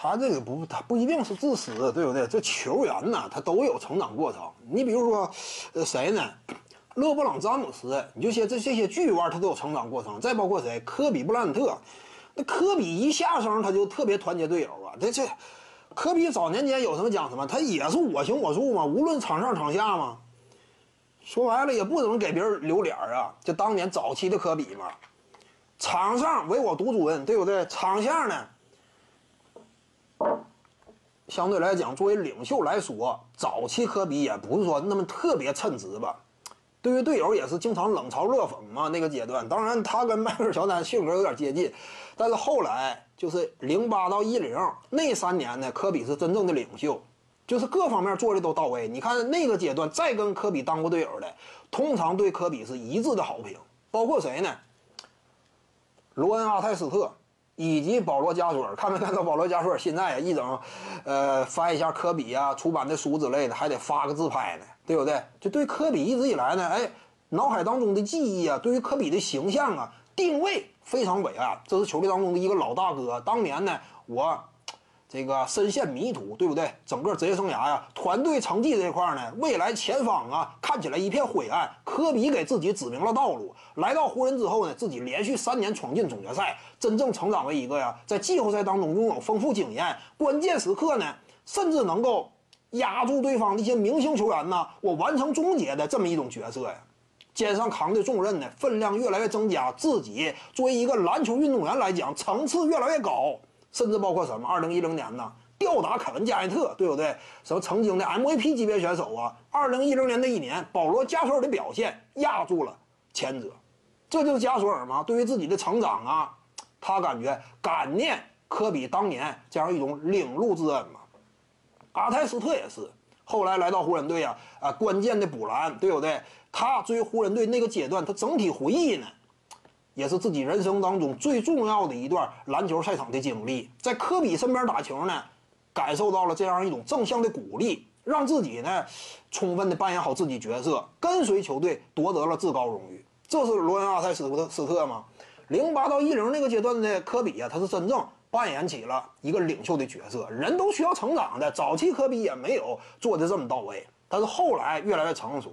他这个不，他不一定是自私，对不对？这球员呢，他都有成长过程。你比如说，呃，谁呢？勒布朗詹姆斯，你就些这这些巨腕，他都有成长过程。再包括谁？科比布莱恩特，那科比一下生他就特别团结队友啊。这这，科比早年间有什么讲什么，他也是我行我素嘛，无论场上场下嘛。说白了也不怎么给别人留脸啊，就当年早期的科比嘛，场上唯我独尊，对不对？场下呢，相对来讲，作为领袖来说，早期科比也不是说那么特别称职吧。对于队友也是经常冷嘲热讽嘛，那个阶段。当然，他跟迈克尔乔丹性格有点接近，但是后来就是零八到一零那三年呢，科比是真正的领袖。就是各方面做的都到位。你看那个阶段，再跟科比当过队友的，通常对科比是一致的好评。包括谁呢？罗恩·阿泰斯特以及保罗·加索尔。看没看到保罗·加索尔现在一整，呃，翻一下科比啊出版的书之类的，还得发个自拍呢，对不对？就对科比一直以来呢，哎，脑海当中的记忆啊，对于科比的形象啊定位非常伟岸。这是球队当中的一个老大哥。当年呢，我。这个深陷迷途，对不对？整个职业生涯呀，团队成绩这块呢，未来前方啊，看起来一片灰暗。科比给自己指明了道路。来到湖人之后呢，自己连续三年闯进总决赛，真正成长为一个呀，在季后赛当中拥有丰富经验，关键时刻呢，甚至能够压住对方的一些明星球员呢，我完成终结的这么一种角色呀。肩上扛的重任呢，分量越来越增加，自己作为一个篮球运动员来讲，层次越来越高。甚至包括什么？二零一零年呢，吊打凯文加内特，对不对？什么曾经的 MVP 级别选手啊？二零一零年那一年，保罗加索尔的表现压住了前者，这就是加索尔吗？对于自己的成长啊，他感觉感念科比当年这样一种领路之恩嘛。阿泰斯特也是，后来来到湖人队啊，啊，关键的补篮，对不对？他追湖人队那个阶段，他整体回忆呢？也是自己人生当中最重要的一段篮球赛场的经历，在科比身边打球呢，感受到了这样一种正向的鼓励，让自己呢充分的扮演好自己角色，跟随球队夺得了至高荣誉。这是罗恩·阿泰斯特斯特吗？零八到一零那个阶段的科比啊，他是真正扮演起了一个领袖的角色。人都需要成长的，早期科比也没有做的这么到位，但是后来越来越成熟。